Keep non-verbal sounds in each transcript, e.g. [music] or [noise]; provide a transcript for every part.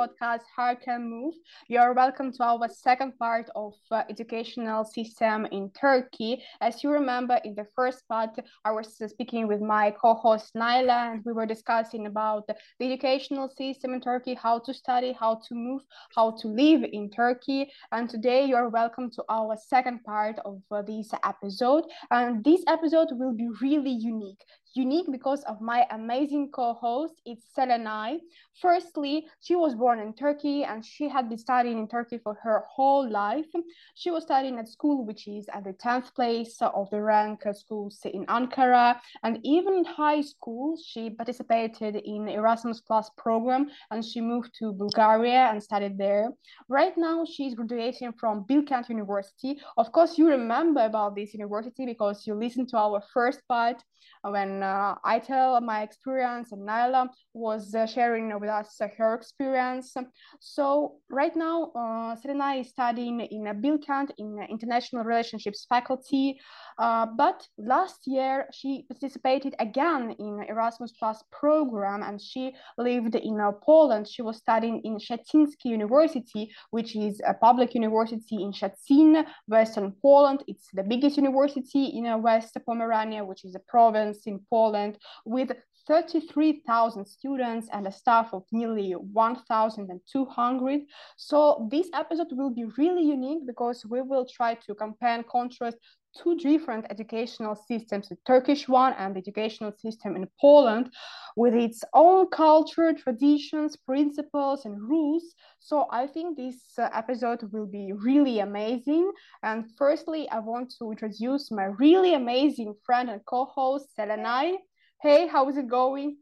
podcast Hark and Move. You're welcome to our second part of uh, educational system in Turkey. As you remember, in the first part, I was speaking with my co-host Naila, and we were discussing about the educational system in Turkey, how to study, how to move, how to live in Turkey. And today, you're welcome to our second part of uh, this episode. And this episode will be really unique unique because of my amazing co-host it's Selenay. Firstly, she was born in Turkey and she had been studying in Turkey for her whole life. She was studying at school which is at the 10th place of the rank schools in Ankara and even in high school she participated in Erasmus Plus program and she moved to Bulgaria and studied there. Right now she's graduating from Bilkent University. Of course you remember about this university because you listened to our first part when uh, I tell my experience and Naila was uh, sharing with us uh, her experience. So right now, uh, Selenay is studying in a Bilkent in international relationships faculty. Uh, but last year she participated again in Erasmus Plus program and she lived in uh, Poland. She was studying in Szczeciński University, which is a public university in Szczecin, Western Poland. It's the biggest university in uh, West Pomerania, which is a province in Poland with 33,000 students and a staff of nearly 1,200. So this episode will be really unique because we will try to compare and contrast two different educational systems, the Turkish one and the educational system in Poland, with its own culture, traditions, principles, and rules. So I think this uh, episode will be really amazing. And firstly, I want to introduce my really amazing friend and co-host, Selenay. Hey, how is it going?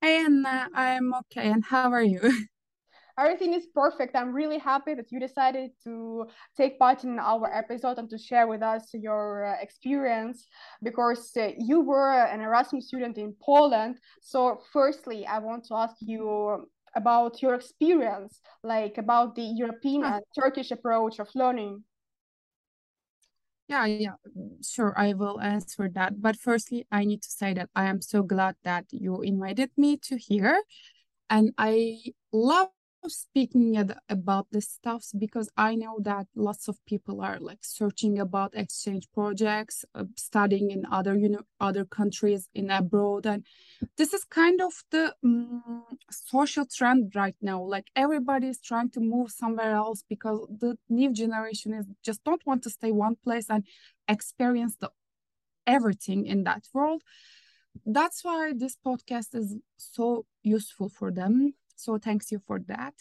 Hey, Anna, I'm okay. And how are you? [laughs] Everything is perfect. I'm really happy that you decided to take part in our episode and to share with us your uh, experience because uh, you were an Erasmus student in Poland. So, firstly, I want to ask you about your experience, like about the European and Turkish approach of learning. Yeah, yeah, sure, I will answer that. But firstly, I need to say that I am so glad that you invited me to here. And I love speaking about the stuffs because I know that lots of people are like searching about exchange projects, uh, studying in other you know other countries in abroad, and this is kind of the um, social trend right now. Like everybody is trying to move somewhere else because the new generation is just don't want to stay one place and experience the everything in that world. That's why this podcast is so useful for them so thanks you for that.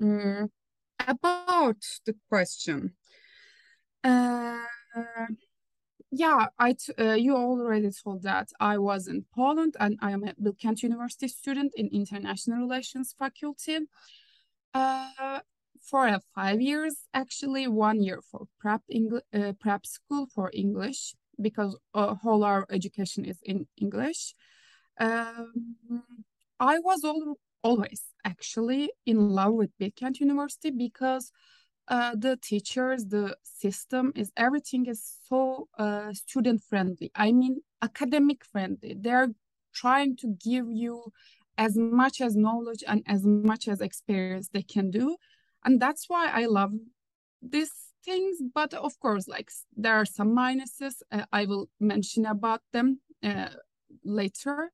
Mm, about the question. Uh, yeah, I uh, you already told that I was in Poland and I am a Bilkent University student in International Relations faculty. Uh, for uh, five years, actually, one year for prep English, uh, prep school for English because uh, whole our education is in English. Um, I was all, always actually in love with Bilkent University because uh, the teachers, the system is everything is so uh, student friendly. I mean, academic friendly. They're trying to give you as much as knowledge and as much as experience they can do, and that's why I love these things. But of course, like there are some minuses. Uh, I will mention about them uh, later.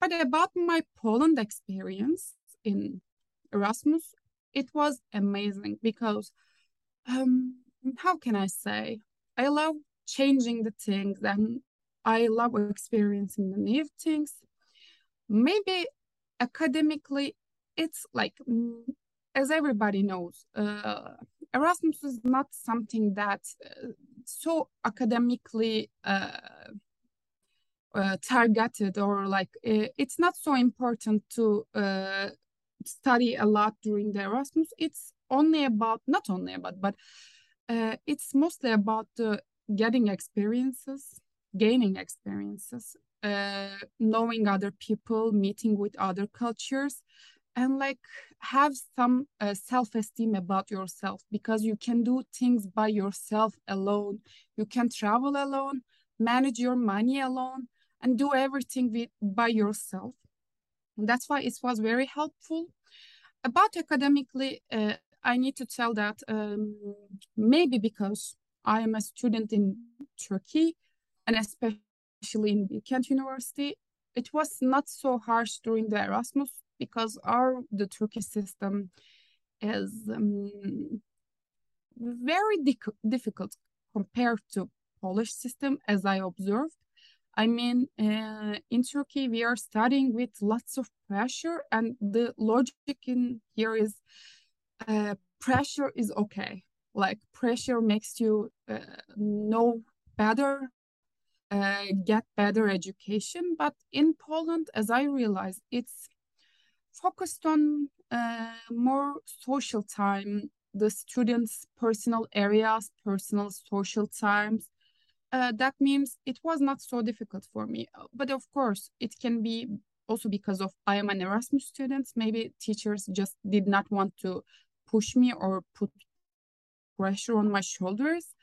But about my Poland experience in Erasmus, it was amazing because um, how can I say? I love changing the things and I love experiencing the new things. Maybe academically, it's like, mm, as everybody knows, uh, Erasmus is not something that uh, so academically uh, uh, targeted or like uh, it's not so important to uh, study a lot during the Erasmus. It's only about not only about but uh, it's mostly about getting experiences, gaining experiences, uh, knowing other people, meeting with other cultures, and like have some uh, self-esteem about yourself because you can do things by yourself alone. You can travel alone, manage your money alone and do everything with, by yourself. that's why it was very helpful. About academically, uh, I need to tell that um, maybe because I am a student in Turkey and especially in Bilkent University, it was not so harsh during the Erasmus because our the Turkish system is um, very di difficult compared to Polish system as I observed. I mean, uh, in Turkey, we are studying with lots of pressure, and the logic in here is uh, pressure is okay. Like, pressure makes you uh, know better, uh, get better education. But in Poland, as I realize, it's focused on uh, more social time, the students' personal areas, personal social times, uh, that means it was not so difficult for me. Uh, but of course, it can be also because of I am an Erasmus student. Maybe teachers just did not want to push me or put pressure on my shoulders.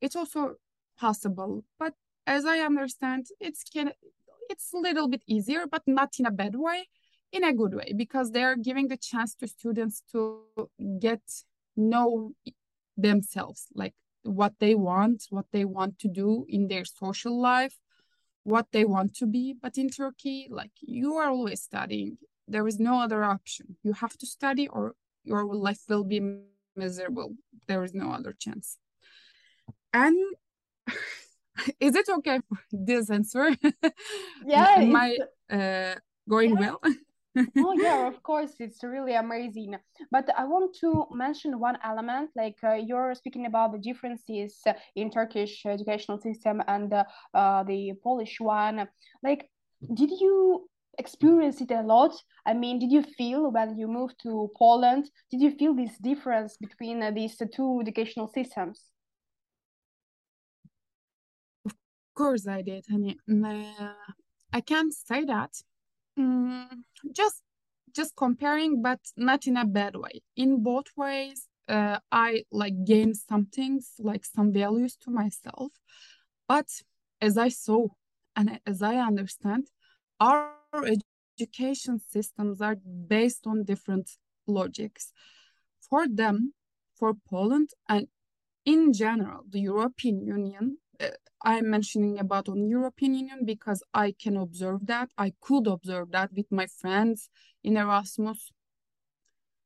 It's also possible, but as I understand, it's can it's a little bit easier, but not in a bad way, in a good way, because they're giving the chance to students to get know themselves, like what they want, what they want to do in their social life, what they want to be. But in Turkey, like you are always studying. There is no other option. You have to study or your life will be miserable. There is no other chance. And [laughs] is it okay [laughs] for this [laughs] answer? Yeah. Am I uh, going yeah. well? Oh yeah [laughs] of course it's really amazing. But i want to mention one element like uh, you're speaking about the differences in turkish educational system and uh, uh, the polish one. Like did you experience it a lot? I mean did you feel when you moved to poland did you feel this difference between uh, these two educational systems? Of course i did honey. Uh, i can't say that Mm, just just comparing, but not in a bad way. In both ways, uh, I like gain some things, like some values to myself. But as I saw and as I understand, our education systems are based on different logics. For them, for Poland, and in general, the European Union, I'm mentioning about on European Union because I can observe that. I could observe that with my friends in Erasmus.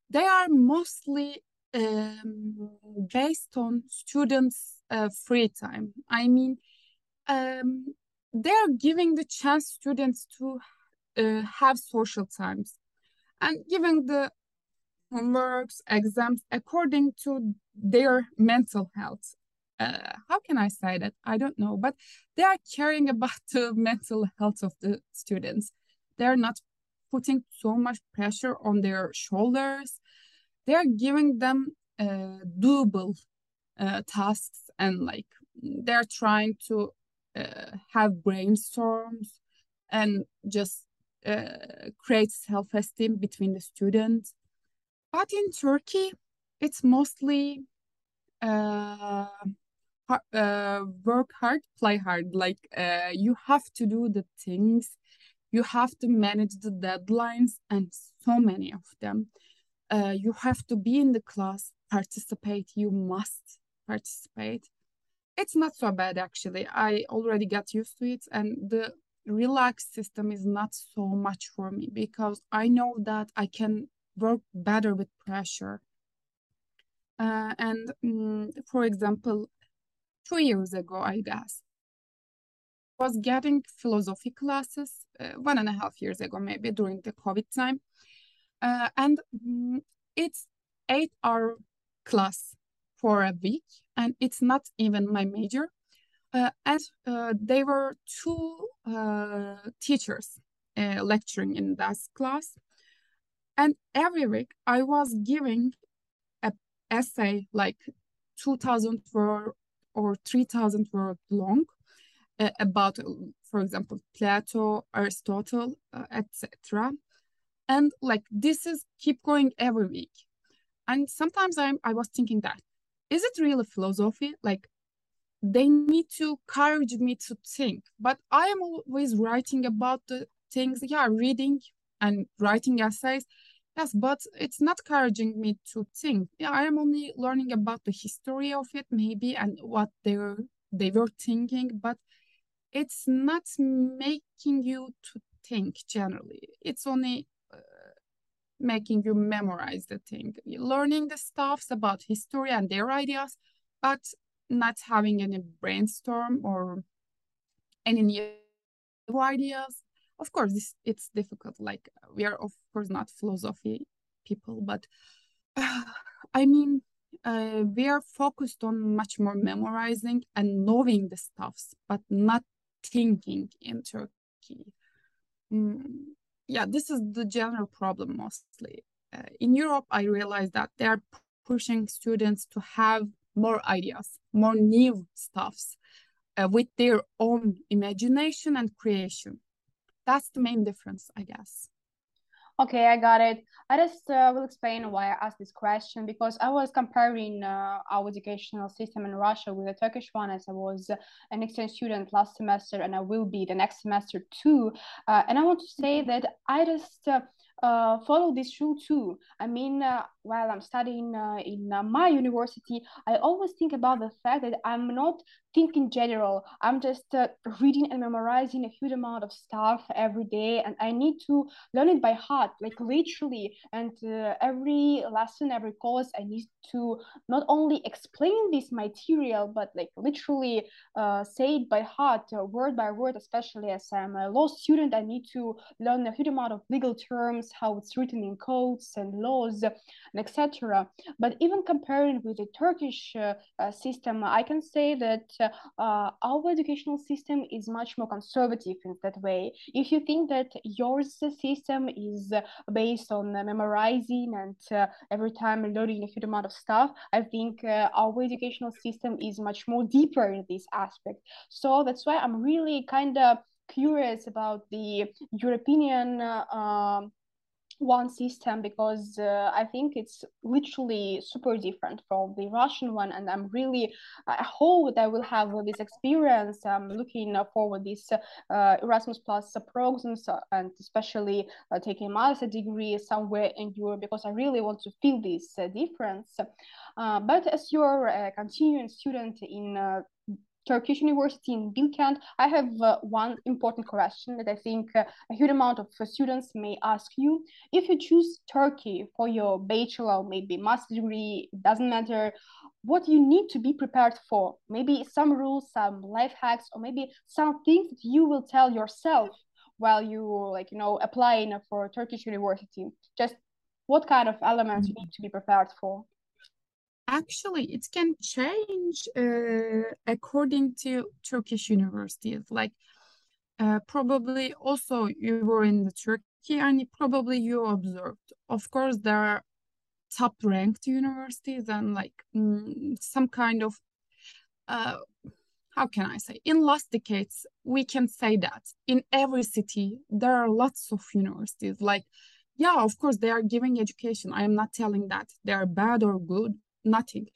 They are mostly um, based on students' uh, free time. I mean, um, they're giving the chance students to uh, have social times and giving the homeworks, exams according to their mental health uh, how can I say that? I don't know, but they are caring [laughs] about the mental health of the students. They're not putting so much pressure on their shoulders. They are giving them uh, doable uh, tasks and like they're trying to uh, have brainstorms and just uh, create self-esteem between the students. But in Turkey, it's mostly uh, uh, work hard, play hard. Like uh, you have to do the things, you have to manage the deadlines, and so many of them. Uh, you have to be in the class, participate. You must participate. It's not so bad actually. I already got used to it, and the relaxed system is not so much for me because I know that I can work better with pressure. Uh, and um, for example, two years ago, I guess. was getting philosophy classes uh, one and a half years ago, maybe during the COVID time. Uh, and mm, it's eight hour class for a week, and it's not even my major. Uh, and uh, they were two uh, teachers uh, lecturing in that class. And every week I was giving a essay like 2000 word or 3000 word long uh, about, for example, Plato, Aristotle, uh, etc. And like this is keep going every week. And sometimes I'm, I was thinking that, is it really philosophy? Like they need to encourage me to think, but I am always writing about the things, yeah, reading and writing essays. Yes, but it's not encouraging me to think. Yeah, I am only learning about the history of it, maybe, and what they were they were thinking, but it's not making you to think generally. It's only uh, making you memorize the thing, learning the stuffs about history and their ideas, but not having any brainstorm or any new ideas. Of course, this, it's difficult. Like we are, of course, not philosophy people, but uh, [sighs] I mean, uh, we are focused on much more memorizing and knowing the stuffs, but not thinking in Turkey. Mm, yeah, this is the general problem mostly. Uh, in Europe, I realized that they are pushing students to have more ideas, more new stuffs uh, with their own imagination and creation. That's the main difference, I guess. Okay, I got it. I just uh, will explain why I asked this question because I was comparing uh, our educational system in Russia with the Turkish one as I was an exchange student last semester and I will be the next semester too. Uh, and I want to say that I just uh, follow this rule too. I mean, uh, while I'm studying uh, in uh, my university, I always think about the fact that I'm not thinking general. I'm just uh, reading and memorizing a huge amount of stuff every day, and I need to learn it by heart, like literally. And uh, every lesson, every course, I need to not only explain this material, but like literally say it by heart, word by word. Especially as I'm a law student, I need to learn a huge amount of legal terms, how it's written in codes and laws and etc. But even comparing with the Turkish uh, uh, system, I can say that uh, our educational system is much more conservative in that way. If you think that your system is based on memorizing and every time learning a huge amount of stuff, I think our educational system is much more deeper in this aspect. So that's why I'm really kind of curious about the European uh, um, one system because uh, I think it's literally super different from the Russian one, and I'm really I hope that I will have this experience. I'm looking forward this uh, Erasmus Plus programs and especially uh, taking a master degree somewhere in Europe because I really want to feel this uh, difference. Uh, but as you're a continuing student in uh, Turkish University in Bilkent, I have uh, one important question that I think uh, a huge amount of students may ask you. If you choose Turkey for your bachelor, maybe master degree, it doesn't matter, what you need to be prepared for? Maybe some rules, some life hacks, or maybe some things that you will tell yourself while you like you know applying for Turkish University. Just what kind of elements you need to be prepared for? Actually it can change uh, according to Turkish universities. Like uh, probably also you were in the Turkey and probably you observed. Of course, there are top ranked universities and like mm, some kind of uh, how can I say? In last decades, we can say that in every city there are lots of universities. Like, yeah, of course they are giving education. I am not telling that they are bad or good nothing.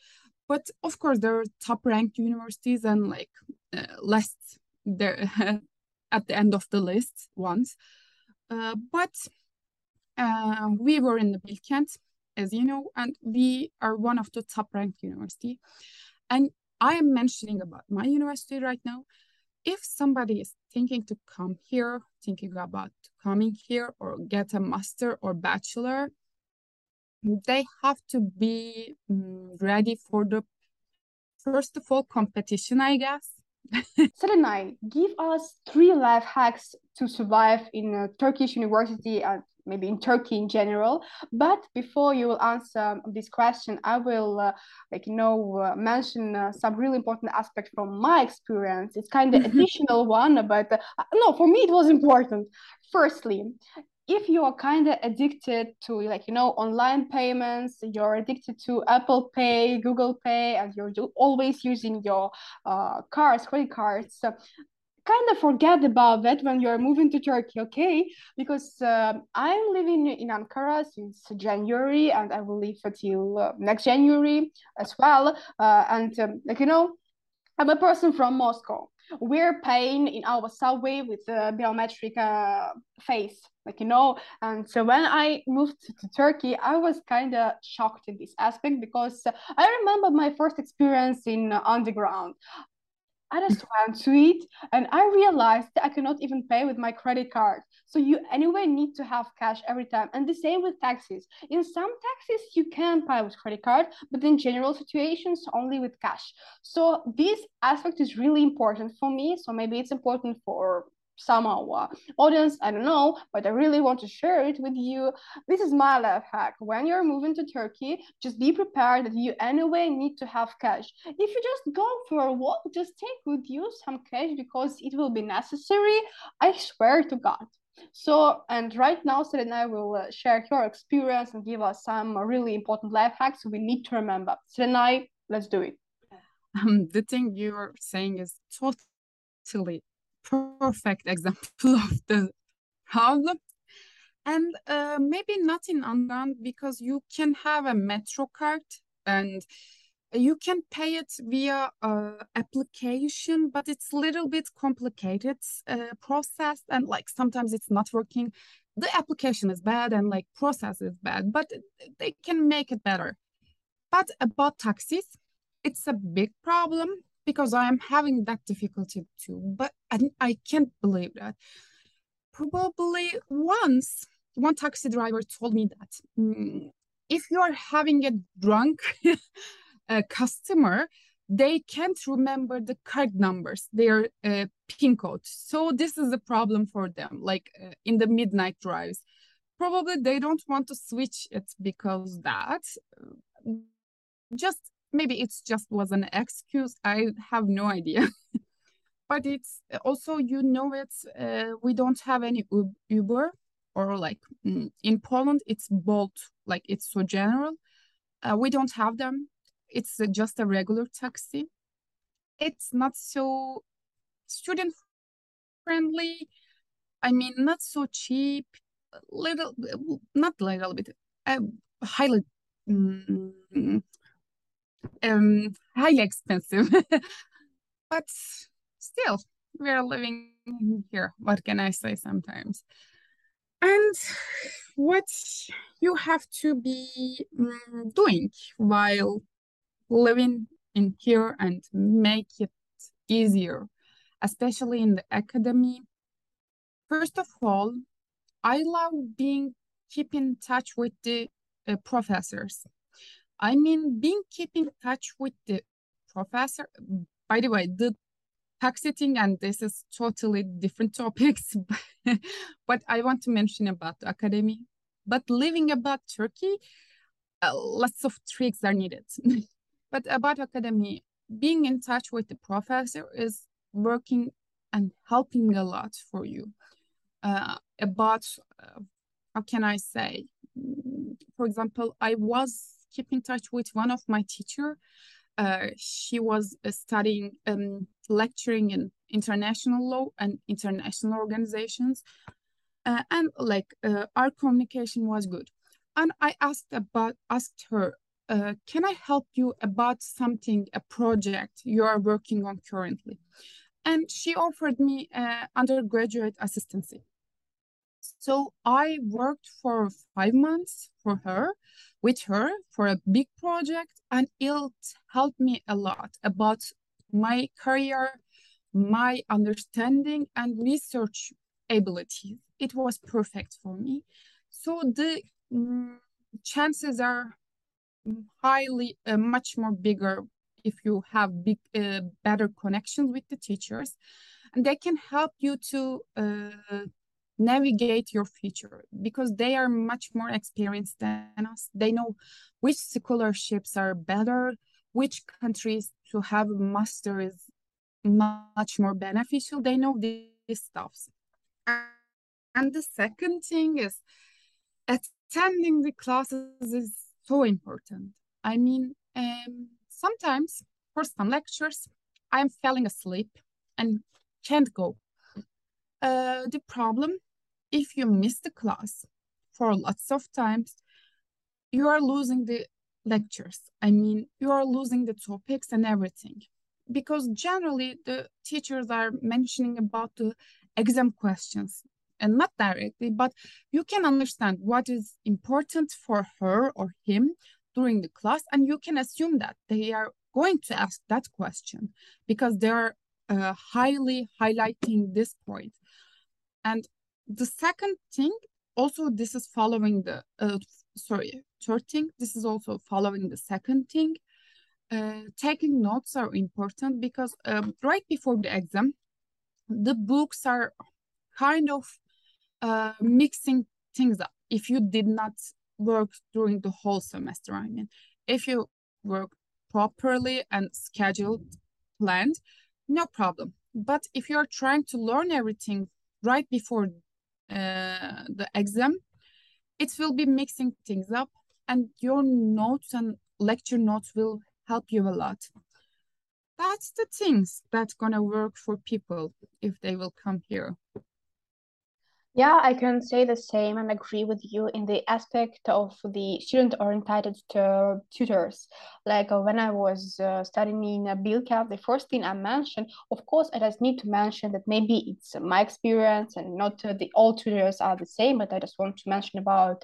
But of course, there are top ranked universities and like uh, less there [laughs] at the end of the list ones. Uh, but uh, we were in the Bilkent, as you know, and we are one of the top ranked university. And I am mentioning about my university right now. If somebody is thinking to come here, thinking about coming here or get a master or bachelor, they have to be um, ready for the first of all competition i guess [laughs] Selenay, give us three life hacks to survive in a Turkish university and maybe in Turkey in general. But before you will answer this question, I will, uh, like you know, uh, mention uh, some really important aspect from my experience. It's kind of [laughs] additional one, but uh, no, for me it was important. Firstly, if you are kind of addicted to like you know online payments you're addicted to apple pay google pay and you're always using your uh, cards credit cards so kind of forget about that when you're moving to turkey okay? Because uh, i'm living in ankara since january and i will live until uh, next january as well uh, and um, like you know i'm a person from moscow we're paying in our subway with the biometric uh, face like you know and so when i moved to turkey i was kind of shocked in this aspect because i remember my first experience in underground I just [laughs] went to it and I realized I cannot even pay with my credit card. So you anyway need to have cash every time. And the same with taxes. In some taxes you can pay with credit card, but in general situations only with cash. So this aspect is really important for me. So maybe it's important for some uh, audience, I don't know, but I really want to share it with you. This is my life hack. When you're moving to Turkey, just be prepared that you anyway need to have cash. If you just go for a walk, just take with you some cash because it will be necessary. I swear to God. So, and right now, Selenay will uh, share her experience and give us some really important life hacks we need to remember. Selenay, let's do it. Um, the thing you're saying is totally perfect example [laughs] of the problem. And uh, maybe not in underground because you can have a metro card and you can pay it via uh, application, but it's a little bit complicated uh, process and like sometimes it's not working. The application is bad and like process is bad, but they can make it better. But about taxis, it's a big problem because I am having that difficulty too. But I, can't believe that. Probably once, one taxi driver told me that mm, if you are having a drunk [laughs] customer, they can't remember the card numbers, their uh, PIN code. So this is a problem for them, like uh, in the midnight drives. Probably they don't want to switch it because that. Just maybe it's just was an excuse i have no idea [laughs] but it's also you know it's uh, we don't have any uber or like mm, in poland it's bolt like it's so general uh, we don't have them it's just a regular taxi it's not so student friendly i mean not so cheap little not little bit uh, highly mm, um, highly expensive. [laughs] but still, we're living here. What can I say sometimes? And what you have to be um, doing while living in here and make it easier, especially in the academy. First of all, I love being keep in touch with the uh, professors I mean, being keeping touch with the professor. By the way, the taxi thing, and this is totally different topics, [laughs] but I want to mention about the academy. But living about Turkey, uh, lots of tricks are needed. [laughs] but about academy, being in touch with the professor is working and helping a lot for you. Uh, about uh, how can I say? For example, I was keep in touch with one of my teacher. Uh, she was studying um, lecturing in international law and international organizations, uh, and like uh, our communication was good. And I asked about asked her, uh, can I help you about something, a project you are working on currently? And she offered me undergraduate assistancy. So I worked for five months for her, with her for a big project, and it helped me a lot about my career, my understanding, and research abilities. It was perfect for me. So the um, chances are highly uh, much more bigger if you have big uh, better connections with the teachers and they can help you to uh, navigate your future because they are much more experienced than us. They know which scholarships are better, which countries to have a master is much more beneficial. They know these stuffs. And the second thing is attending the classes is so important. I mean, um, sometimes for some lectures, I'm falling asleep and can't go. Uh, the problem if you miss the class for lots of times, you are losing the lectures. I mean, you are losing the topics and everything. because generally the teachers are mentioning about the exam questions and not directly, but you can understand what is important for her or him during the class, and you can assume that they are going to ask that question because they are uh, highly highlighting this point. And the second thing, also this is following the, uh, sorry, third thing, this is also following the second thing. Uh, taking notes are important because um, right before the exam, the books are kind of uh, mixing things up. If you did not work during the whole semester, I mean, if you work properly and scheduled, planned, no problem. But if you're trying to learn everything right before uh, the exam, it will be mixing things up and your notes and lecture notes will help you a lot. That's the things that's gonna work for people if they will come here. Yeah, I can say the same and agree with you in the aspect of the student-oriented tutors. Like uh, when I was uh, studying in uh, Bilkent, the first thing I mentioned, of course, I just need to mention that maybe it's my experience and not uh, the all tutors are the same, but I just want to mention about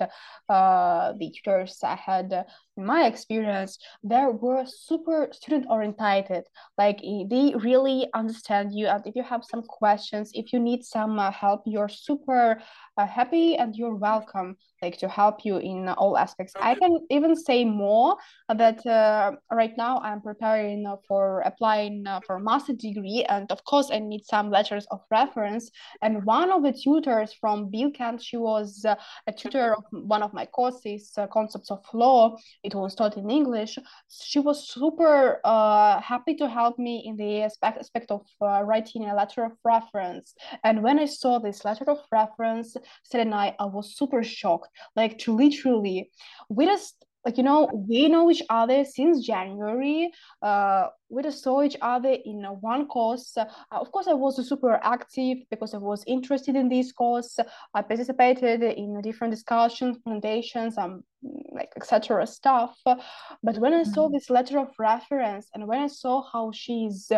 uh, the tutors I had in my experience, they were super student oriented. Like they really understand you. And if you have some questions, if you need some uh, help, you're super uh, happy and you're welcome like to help you in all aspects. I can even say more that uh, right now I'm preparing for applying uh, for a master degree, and of course I need some letters of reference. And one of the tutors from Bilkent, she was uh, a tutor of one of my courses, uh, Concepts of Law. It was taught in English. She was super uh, happy to help me in the aspect, aspect of uh, writing a letter of reference. And when I saw this letter of reference, said and I, I was super shocked. Like to literally we just like you know we know each other since january uh we just saw each other in one course. Uh, of course i was super active because i was interested in this course. I participated in different discussions presentations um like etc stuff. But when i saw mm-hmm. this letter of reference and when i saw how she's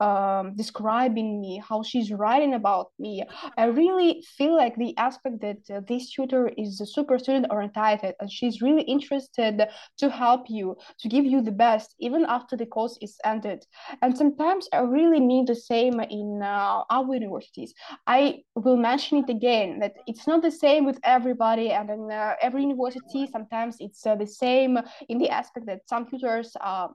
um, describing me how she's writing about me i really feel like the aspect that uh, this tutor is a super student oriented and she's really interested to help you to give you the best even after the course is ended. And sometimes i really need the same in uh, our universities. I will mention it again that it's not the same with everybody and in uh, every university sometimes it's uh, the same in the aspect that some tutors are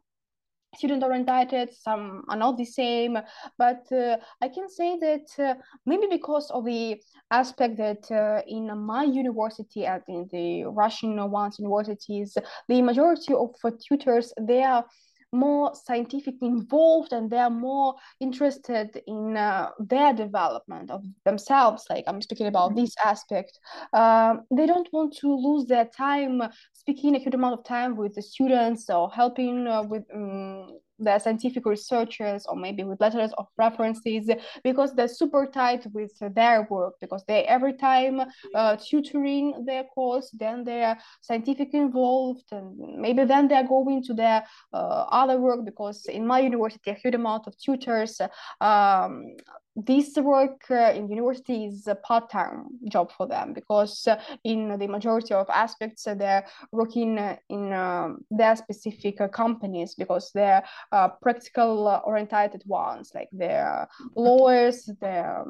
student oriented some are not the same. But uh, i can say that uh, maybe because of the aspect that uh, in my university and in the russian ones universities the majority of tutors they are more scientifically involved and they're more interested in uh, their development of themselves. Like i'm speaking about mm-hmm. this aspect. Uh, they don't want to lose their time speaking a huge amount of time with the students or helping uh, with um, the scientific researchers or maybe with letters of references because they're super tight with their work because they every time uh, tutoring their course then they're scientifically involved and maybe then they're going to their uh, other work because in my university a huge amount of tutors um, this work uh, in university is a part-time job for them because uh, in the majority of aspects uh, they're working uh, in um, their specific uh, companies because they're uh, practical oriented ones. Like they're lawyers they're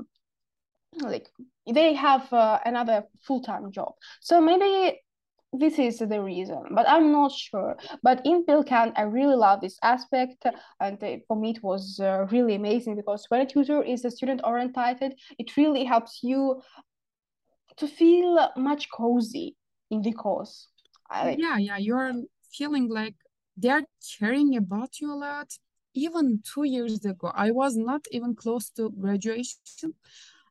like they have another full-time job. So maybe this is the reason, but I'm not sure. But in Bilkent, I really love this aspect, and for me, it was uh, really amazing because when a tutor is a student oriented, it really helps you to feel much cozy in the course. I, yeah, yeah, you're feeling like they're caring about you a lot. Even two years ago, I was not even close to graduation.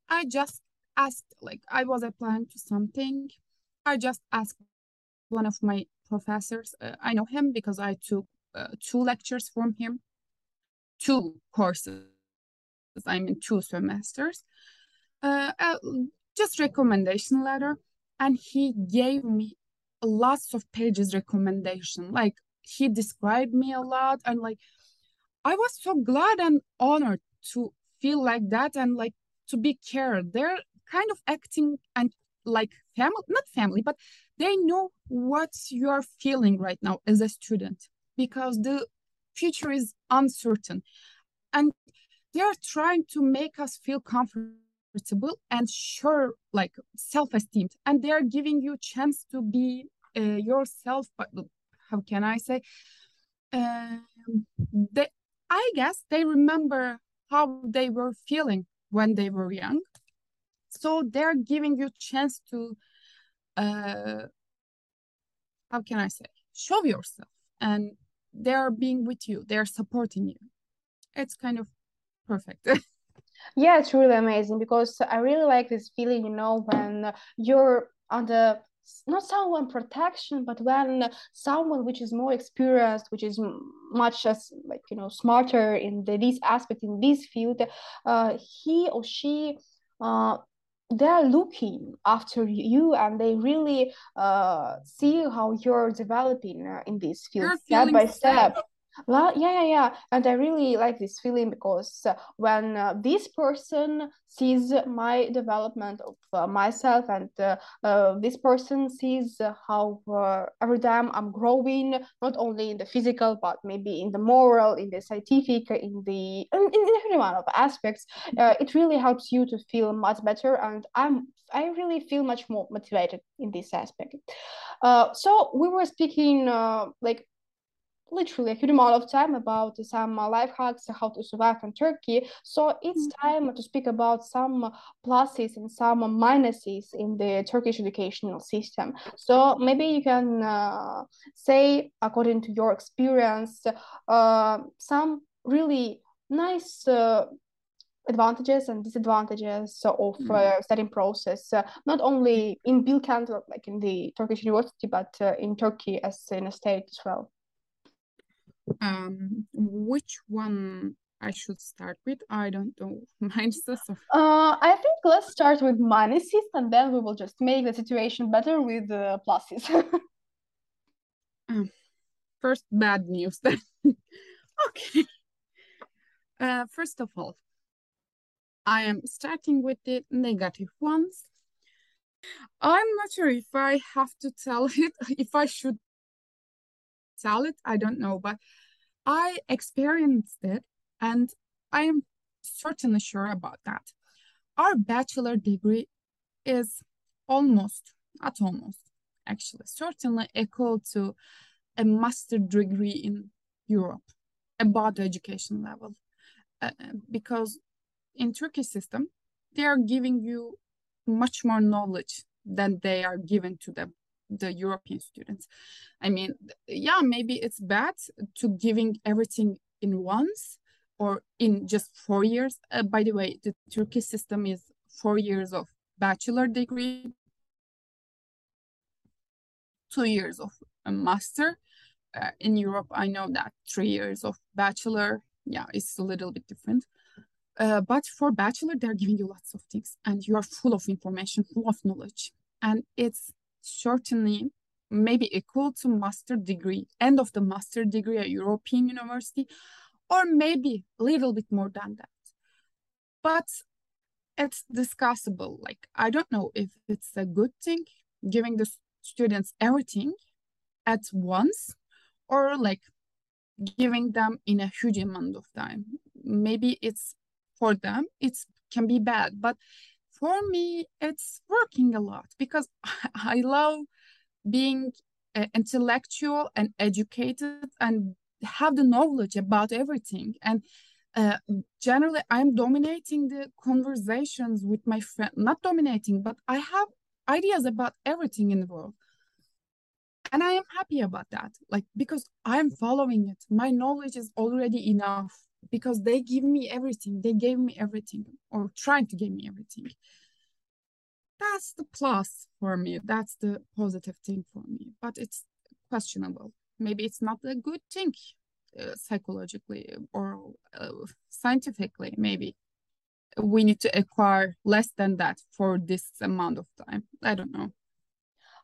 I just asked, like, I was applying to something. I just asked one of my professors. Uh, I know him because I took uh, two lectures from him, two courses. I'm in two semesters. Uh, uh, just recommendation letter, and he gave me lots of pages recommendation. Like he described me a lot, and like I was so glad and honored to feel like that and like to be cared. They're kind of acting and like family, not family, but they know what you are feeling right now as a student because the future is uncertain. And they are trying to make us feel comfortable and sure, like self-esteem. And they are giving you chance to be uh, yourself, but how can I say? Um, they, I guess they remember how they were feeling when they were young. So they're giving you chance to, uh, how can I say, show yourself, and they're being with you. They're supporting you. It's kind of perfect. [laughs] yeah, it's really amazing because I really like this feeling, you know, when you're under not someone protection but when someone which is more experienced which is much as like you know smarter in the, this aspect in this field uh, he or she uh, they're looking after you and they really uh, see how you're developing uh, in this field step by step well, yeah, yeah, yeah. And I really like this feeling because uh, when uh, this person sees my development of uh, myself and uh, uh, this person sees how uh, every time I'm growing, not only in the physical, but maybe in the moral, in the scientific, in the in, in every one of aspects, it really helps you to feel much better. And I'm I really feel much more motivated in this aspect. so we were speaking like literally a huge amount of time about some uh, life hacks how to survive in Turkey. So it's mm-hmm. time to speak about some pluses and some minuses in the Turkish educational system. So maybe you can uh, say, according to your experience, uh, some really nice uh, advantages and disadvantages of uh, studying process, uh, not only in Bilkent, like in the Turkish university, but uh, in Turkey as in a state as well. Um, which one I should start with? I don't know. [laughs] Minuses or... Uh, I think let's start with minuses and then we will just make the situation better with the pluses. [laughs] um, first, bad news then. [laughs] okay. Uh, first of all, I am starting with the negative ones. I'm not sure if I have to tell it, if I should tell it, I don't know, but I experienced it and I am certainly sure about that. Our bachelor degree is almost, at almost, actually, certainly equal to a master degree in Europe about the education level. Uh, because in Turkish system, they are giving you much more knowledge than they are given to the the European students. I mean, yeah, maybe it's bad to giving everything in once or in just four years. Uh, by the way, the Turkish system is four years of bachelor degree, two years of a master. Uh, in Europe, I know that three years of bachelor, yeah, it's a little bit different. Uh, but for bachelor, they're giving you lots of things and you are full of information, full of knowledge. And it's certainly maybe equal to master degree, end of the master degree at European university, or maybe a little bit more than that. But it's discussable. Like, I don't know if it's a good thing giving the students everything at once or like giving them in a huge amount of time. Maybe it's for them, it can be bad, but for me, it's working a lot because [laughs] I love being uh, intellectual and educated and have the knowledge about everything. And uh, generally, I'm dominating the conversations with my friend, not dominating, but I have ideas about everything in the world. And I am happy about that, like because I'm following it. My knowledge is already enough because they give me everything. They gave me everything or trying to give me everything. That's the plus for me. That's the positive thing for me. But it's questionable. Maybe it's not a good thing uh, psychologically or uh, scientifically maybe. We need to acquire less than that for this amount of time. I don't know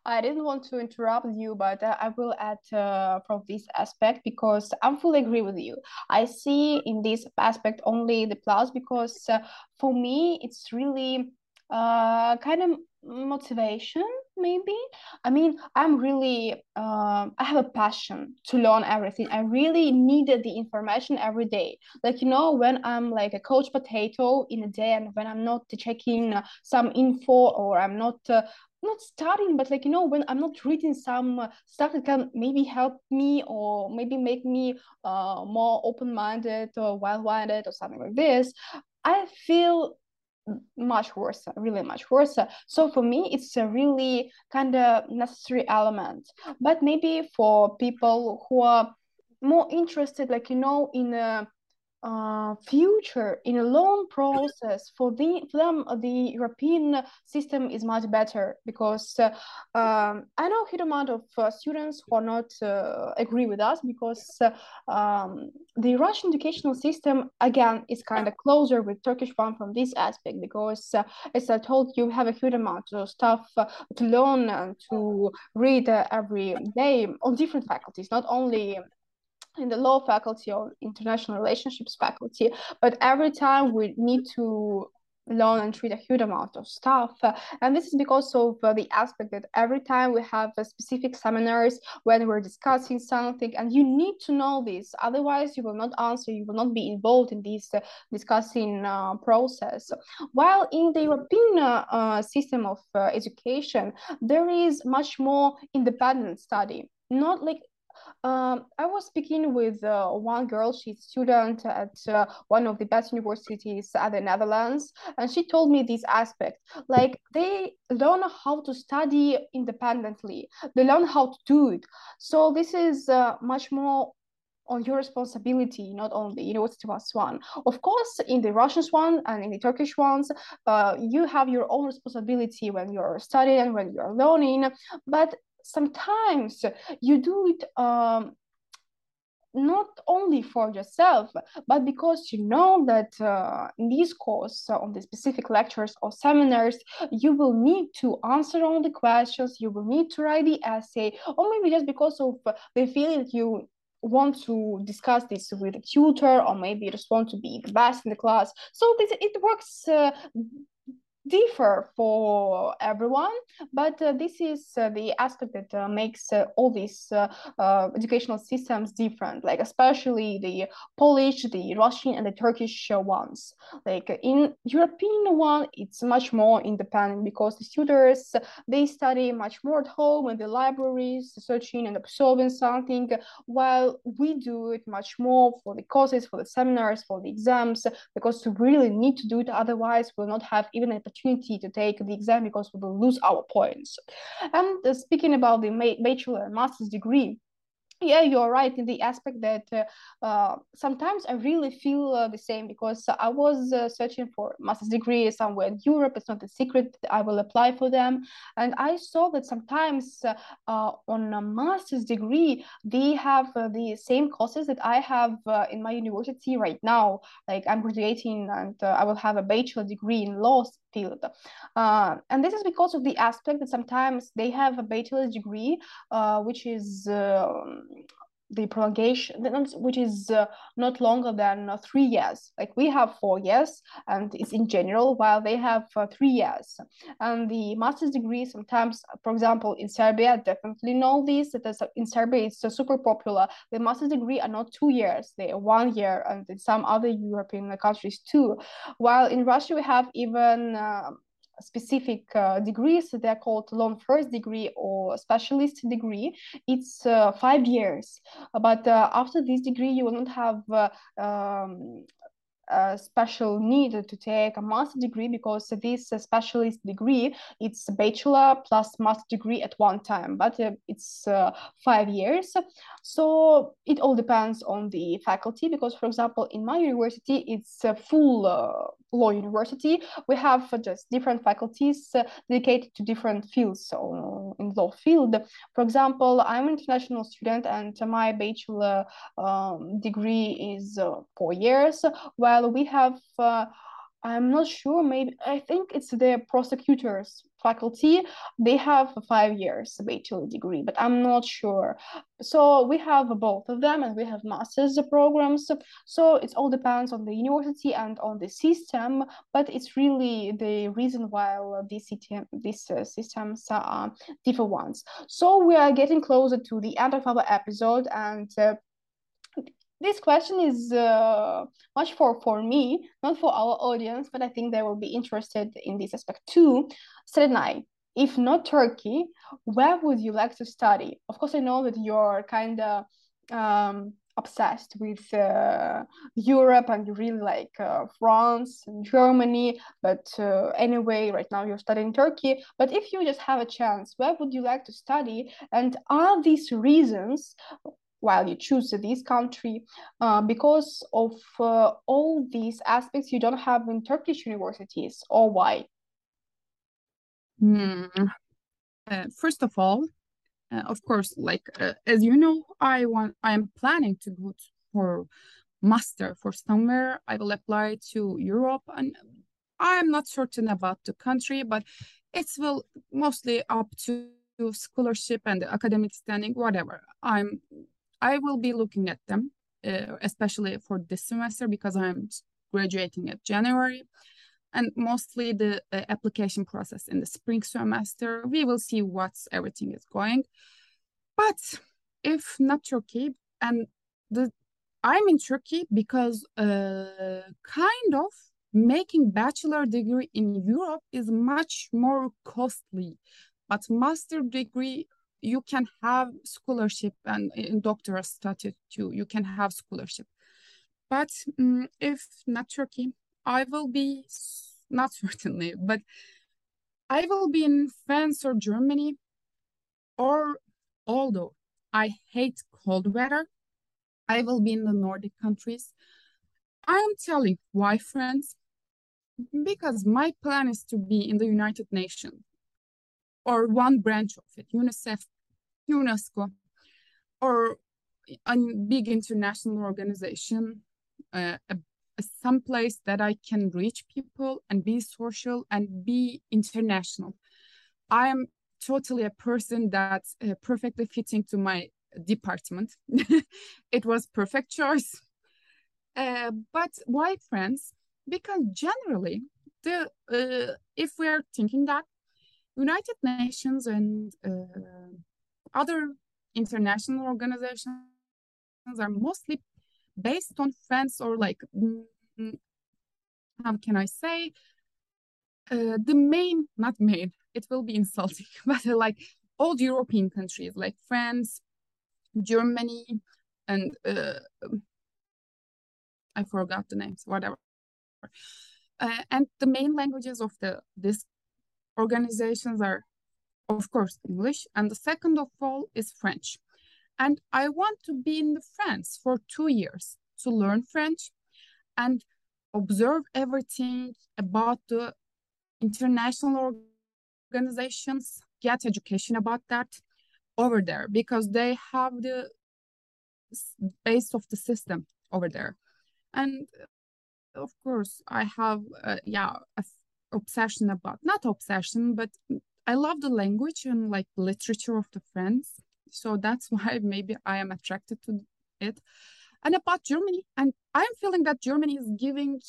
I didn't want to interrupt you, but uh, I will add uh, from this aspect because I'm fully agree with you. I see in this aspect only the plus because uh, for me it's really uh, kind of motivation maybe. I mean i'm really um, i have a passion to learn everything. I really needed the information every day. Like you know when i'm like a coach potato in a day and when i'm not checking uh, some info or i'm not uh, not studying but like you know when i'm not reading some uh, stuff that can maybe help me or maybe make me uh, more open-minded or wild-minded or something like this i feel much worse really much worse. So for me it's a really kind of necessary element. But maybe for people who are more interested like you know in a uh, future in a long process for, the, for them uh, the european system is much better because uh, um, i know a huge amount of uh, students who are not uh, agree with us because uh, um, the russian educational system again is kind of closer with turkish one from this aspect because as i told you have a huge amount of stuff to learn and to read every day on different faculties not only in the law faculty or international relationships faculty but every time we need to learn and treat a huge amount of stuff. Uh, and this is because of uh, the aspect that every time we have uh, specific seminars when we're discussing something and you need to know this otherwise you will not answer you will not be involved in this uh, discussing uh, process. While in the european uh, system of education there is much more independent study not like um, I was speaking with uh, one girl. She's student at uh, one of the best universities at the Netherlands, and she told me this aspect. Like they learn how to study independently. They learn how to do it. So this is uh, much more on your responsibility, not on the university was one. Of course, in the Russian one and in the Turkish ones, uh, you have your own responsibility when you're studying, when you're learning. But sometimes you do it um, not only for yourself, but because you know that uh, in this course, uh, on the specific lectures or seminars, you will need to answer all the questions, you will need to write the essay, or maybe just because of the feeling you want to discuss this with a tutor, or maybe you just want to be the best in the class. So this it works uh, differ for everyone but uh, this is uh, the aspect that uh, makes uh, all these uh, uh, educational systems different like especially the polish the russian and the turkish ones. Like in european one it's much more independent because the students they study much more at home in the libraries searching and absorbing something while we do it much more for the courses for the seminars for the exams because we really need to do it otherwise we'll not have even a opportunity to take the exam because we will lose our points. And uh, speaking about the bachelor and master's degree, yeah you're right in the aspect that uh, uh, sometimes i really feel uh, the same because i was uh, searching for master's degree somewhere in europe. It's not a secret i will apply for them. And i saw that sometimes uh, uh, on a master's degree they have the same courses that i have in my university right now. Like i'm graduating and i will have a bachelor degree in law field. And this is because of the aspect that sometimes they have a bachelor's degree which is um, the prolongation, which is uh, not longer than uh, three years. Like we have four years, and it's in general, while they have uh, three years. And the master's degree, sometimes, for example, in Serbia, definitely know this. That in Serbia, it's uh, super popular. The master's degree are not two years; they are one year, and in some other European countries too. While in Russia, we have even um, specific uh, degrees they're called long first degree or specialist degree it's uh, five years. But uh, after this degree you will not have uh, um, a special need to take a master degree because this specialist degree it's bachelor plus master degree at one time but uh, it's uh, five years. So it all depends on the faculty because for example in my university it's a full uh, law university. We have just different faculties uh, dedicated to different fields so in law field. For example i'm an international student and my bachelor um, degree is four years while we have uh, I'm not sure. Maybe I think it's the prosecutors faculty. They have five years bachelor degree, but I'm not sure. So we have both of them, and we have master's programs. So it all depends on the university and on the system. But it's really the reason why these system, uh, systems are different ones. So we are getting closer to the end of our episode, and. Uh, this question is uh, much for for me, not for our audience, but I think they will be interested in this aspect too. Selenay, if not Turkey, where would you like to study? Of course, I know that you're kind of um, obsessed with uh, Europe and you really like uh, France and Germany. But uh, anyway, right now you're studying Turkey. But if you just have a chance, where would you like to study? And are these reasons while you choose this country uh, because of uh, all these aspects you don't have in Turkish universities or why? Hmm. Uh, first of all, uh, of course, like uh, as you know, I want I am planning to go for master for somewhere. I will apply to Europe, and I'm not certain about the country, but it's will mostly up to scholarship and academic standing, whatever. I'm I will be looking at them, uh, especially for this semester because I'm graduating at January. And mostly the uh, application process in the spring semester, we will see what's everything is going. But if not Turkey, and the I'm in Turkey because uh, kind of making bachelor degree in Europe is much more costly, but master degree you can have scholarship and in doctoral too. You can have scholarship. But um, if not turkey i will be not [laughs] certainly but i will be in france or germany or although i hate cold weather i will be in the nordic countries. I'm telling why france? Because my plan is to be in the united nations or one branch of it unicef UNESCO or a big international organization, uh, a, a, that I can reach people and be social and be international. I am totally a person that's uh, perfectly fitting to my department. [laughs] it was perfect choice. Uh, but why France? Because generally, the uh, if we're thinking that United Nations and uh, other international organizations are mostly based on France or like mm, how can I say uh, the main not main it will be insulting [laughs] but uh, like old European countries like France, Germany, and uh, I forgot the names whatever. Uh, and the main languages of the this organizations are of course, English. And the second of all is French. And I want to be in the France for two years to learn French and observe everything about the international organizations, get education about that over there because they have the base of the system over there. And of course, I have, uh, yeah, obsession about, not obsession, but I love the language and like literature of the French. So that's [laughs] why maybe I am attracted to it. And about Germany, and I'm feeling that Germany is giving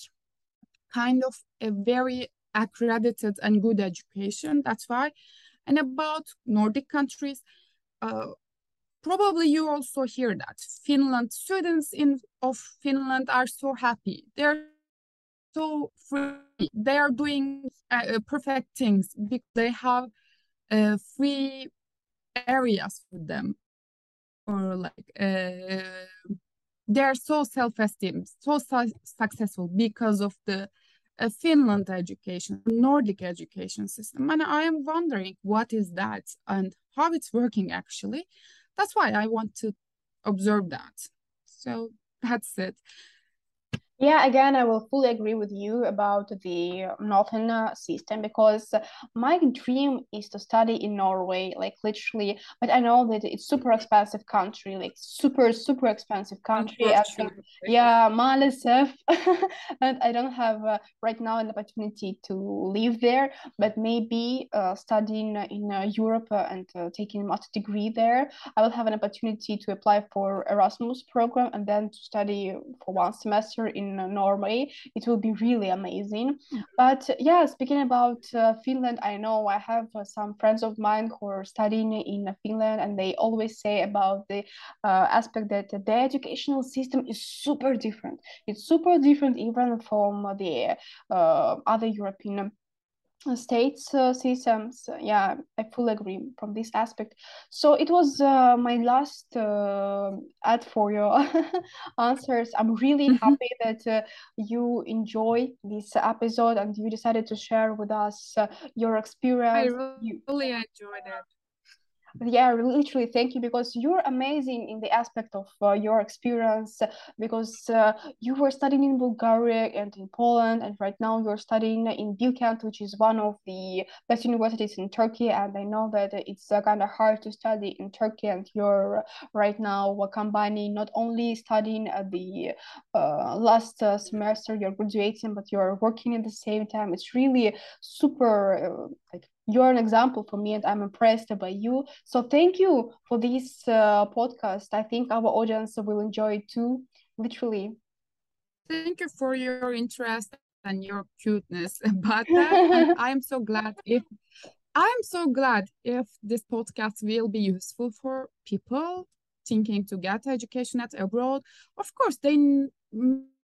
kind of a very accredited and good education. That's why. And about Nordic countries, uh, probably you also hear that Finland students in of Finland are so happy. They're so free. They are doing uh, perfect things because they have uh, free areas for them, or like uh, they are so self-esteem, so su successful because of the uh, Finland education, Nordic education system. And I am wondering what is that and how it's working actually. That's why I want to observe that. So that's it. Yeah, again, I will fully agree with you about the northern uh, system because my dream is to study in Norway, like literally. But I know that it's super expensive country, like super super expensive country. Yeah, maalesef, [laughs] and I don't have uh, right now an opportunity to live there. But maybe uh, studying in uh, Europe uh, and uh, taking a master degree there, I will have an opportunity to apply for Erasmus program and then to study for one semester in in Norway. It will be really amazing. But yeah, speaking about uh, Finland, I know I have uh, some friends of mine who are studying in Finland, and they always say about the uh, aspect that the educational system is super different. It's super different even from the uh, other European states uh, systems. Yeah i fully agree from this aspect. So it was uh, my last uh, ad for your [laughs] answers. I'm really mm-hmm. happy that uh, you enjoy this episode and you decided to share with us uh, your experience. i really enjoyed it yeah literally thank you because you're amazing in the aspect of uh, your experience because uh, you were studying in bulgaria and in poland and right now you're studying in bilkent which is one of the best universities in turkey and i know that it's uh, kind of hard to study in turkey and you're right now combining not only studying at the uh, last uh, semester you're graduating but you're working at the same time. It's really super uh, like you're an example for me and i'm impressed by you. So thank you for this uh, podcast. I think our audience will enjoy it too literally. Thank you for your interest and your cuteness [laughs] about that [laughs] i'm so glad if i'm so glad if this podcast will be useful for people thinking to get education at abroad. Of course they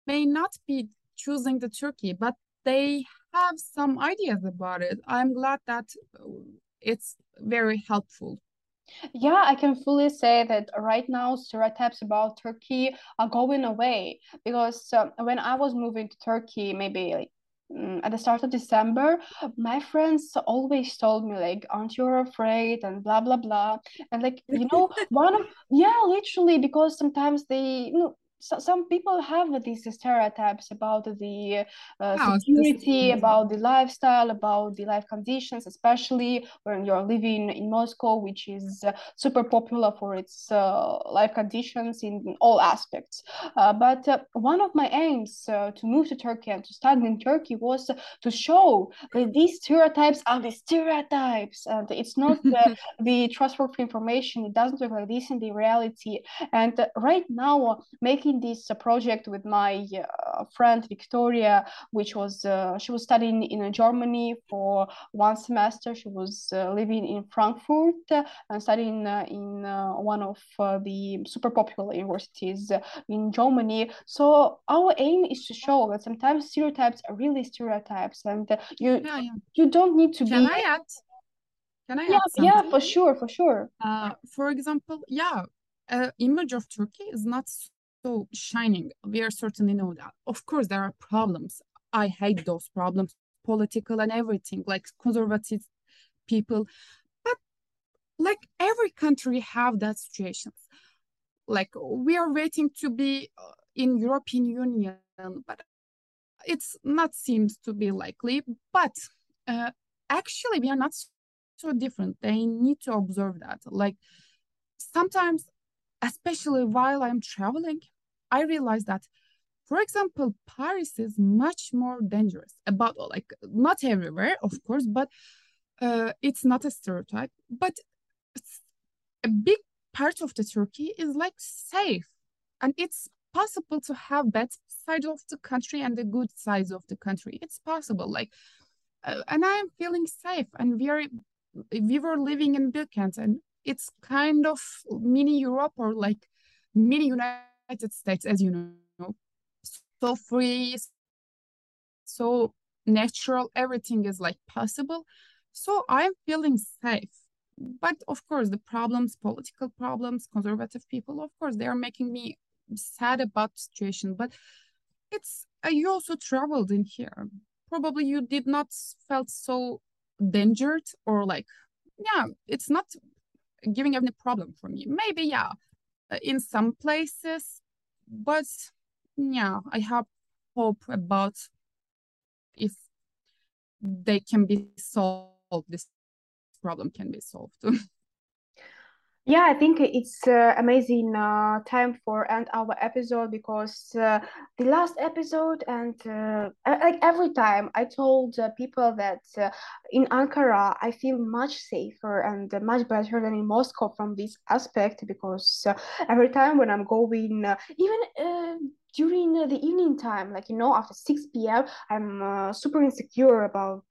may not be choosing the turkey but they have some ideas about it. I'm glad that uh, it's very helpful. Yeah, I can fully say that right now stereotypes about Turkey are going away because um, when I was moving to Turkey, maybe like mm, at the start of December, my friends always told me like, "Aren't you afraid?" and blah blah blah, and like you know, [laughs] one of yeah, literally because sometimes they you know so, some people have these stereotypes about the uh, security, about the lifestyle, about the life conditions, especially when you're living in Moscow, which is uh, super popular for its uh, life conditions in all aspects. Uh, but uh, one of my aims uh, to move to Turkey and to study in Turkey was to show that these stereotypes are the stereotypes, and it's not [laughs] the trustworthy information. It doesn't look like this in the reality. And right now, making making this project with my uh, friend Victoria, which was uh, she was studying in Germany for one semester. She was uh, living in Frankfurt and studying in one of the super popular universities in Germany. So our aim is to show that sometimes stereotypes are really stereotypes, and you yeah, yeah. you don't need to Can be. I add? Can I yeah, add yeah, for sure, for sure. Uh, for example, yeah, uh, image of Turkey is not so shining. We are certainly know that. Of course, there are problems. I hate those problems, political and everything, like conservative people. But like every country have that situations. Like we are waiting to be uh, in European Union, but it's not seems to be likely. But uh, actually, we are not so different. They need to observe that. Like sometimes especially while I'm traveling, I realized that, for example, Paris is much more dangerous. About like not everywhere, of course, but uh, it's not a stereotype. But a big part of the Turkey is like safe, and it's possible to have bad side of the country and the good sides of the country. It's possible, like, uh, and I am feeling safe. And we are, we were living in Bilkent, and it's kind of mini Europe or like mini United States, as you know, so free, so natural. Everything is like possible. So I'm feeling safe. But of course, the problems, political problems, conservative people, of course, they are making me sad about the situation. But it's uh, you also traveled in here. Probably you did not felt so endangered or like yeah, it's not giving any problem for me. Maybe, yeah, uh, in some places, but yeah, I have hope about if they can be solved this problem can be solved [laughs] Yeah, I think it's uh, amazing uh, time for end our episode because uh, the last episode and uh, like every time I told uh, people that uh, in Ankara I feel much safer and much better than in Moscow from this aspect because every time when I'm going even during the evening time like you know after 6 p.m. I'm super insecure about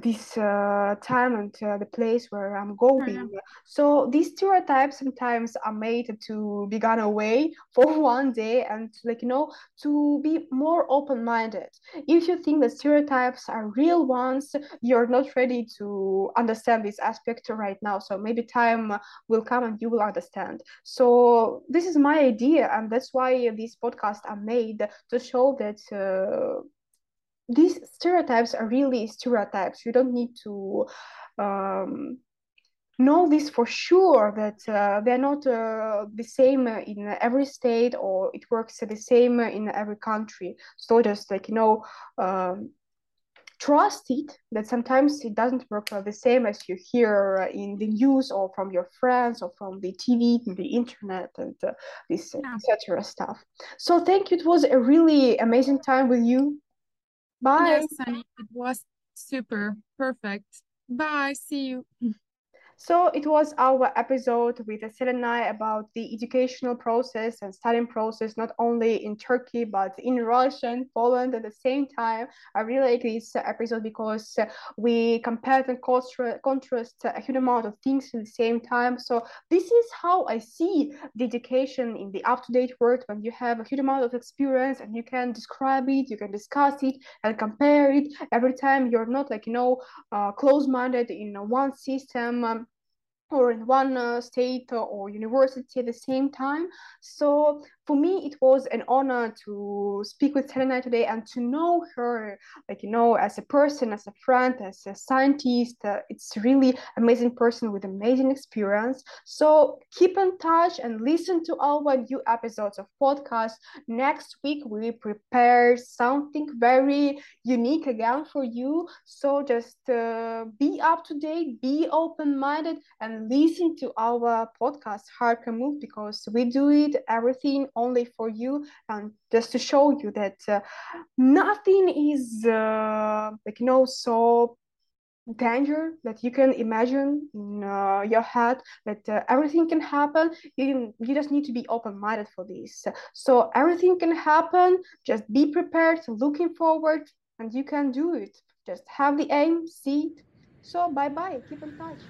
this uh, time and uh, the place where I'm going. So these stereotypes sometimes are made to be gone away [laughs] for one day and like you know to be more open-minded. If you think the stereotypes are real ones, you're not ready to understand this aspect right now. So maybe time will come and you will understand. So this is my idea, and that's why these podcasts are made to show that. Uh, these stereotypes are really stereotypes. You don't need to um, know this for sure that uh, they're not uh, the same in every state or it works the same in every country. So just like you know. Um, trust it that sometimes it doesn't work the same as you hear in the news or from your friends or from the TV, the internet, and uh, this yeah. etc. stuff. So thank you. It was a really amazing time with you. Bye. Yes, Sunny, it was super perfect. Bye. See you. So it was our episode with Selenay about the educational process and studying process, not only in Turkey, but in Russia and Poland at the same time. I really like this episode because we compared and contrast a huge amount of things at the same time. So this is how I see the education in the up-to-date world when you have a huge amount of experience and you can describe it, you can discuss it and compare it every time you're not like, you know, uh, close-minded in one system. Um, or in one uh, state or university at the same time. So for me, it was an honor to speak with Selenay today and to know her, like, you know, as a person, as a friend, as a scientist. Uh, it's really amazing person with amazing experience. So keep in touch and listen to our new episodes of podcast. Next week, we prepare something very unique again for you. So just uh, be up to date, be open-minded, and listen to our podcast, Hark and Move, because we do it everything only for you and just to show you that uh, nothing is uh, like you know so danger that you can imagine in uh, your head that uh, everything can happen. You, you just need to be open-minded for this. So everything can happen. Just be prepared looking forward and you can do it. Just have the aim see it. So bye bye keep in touch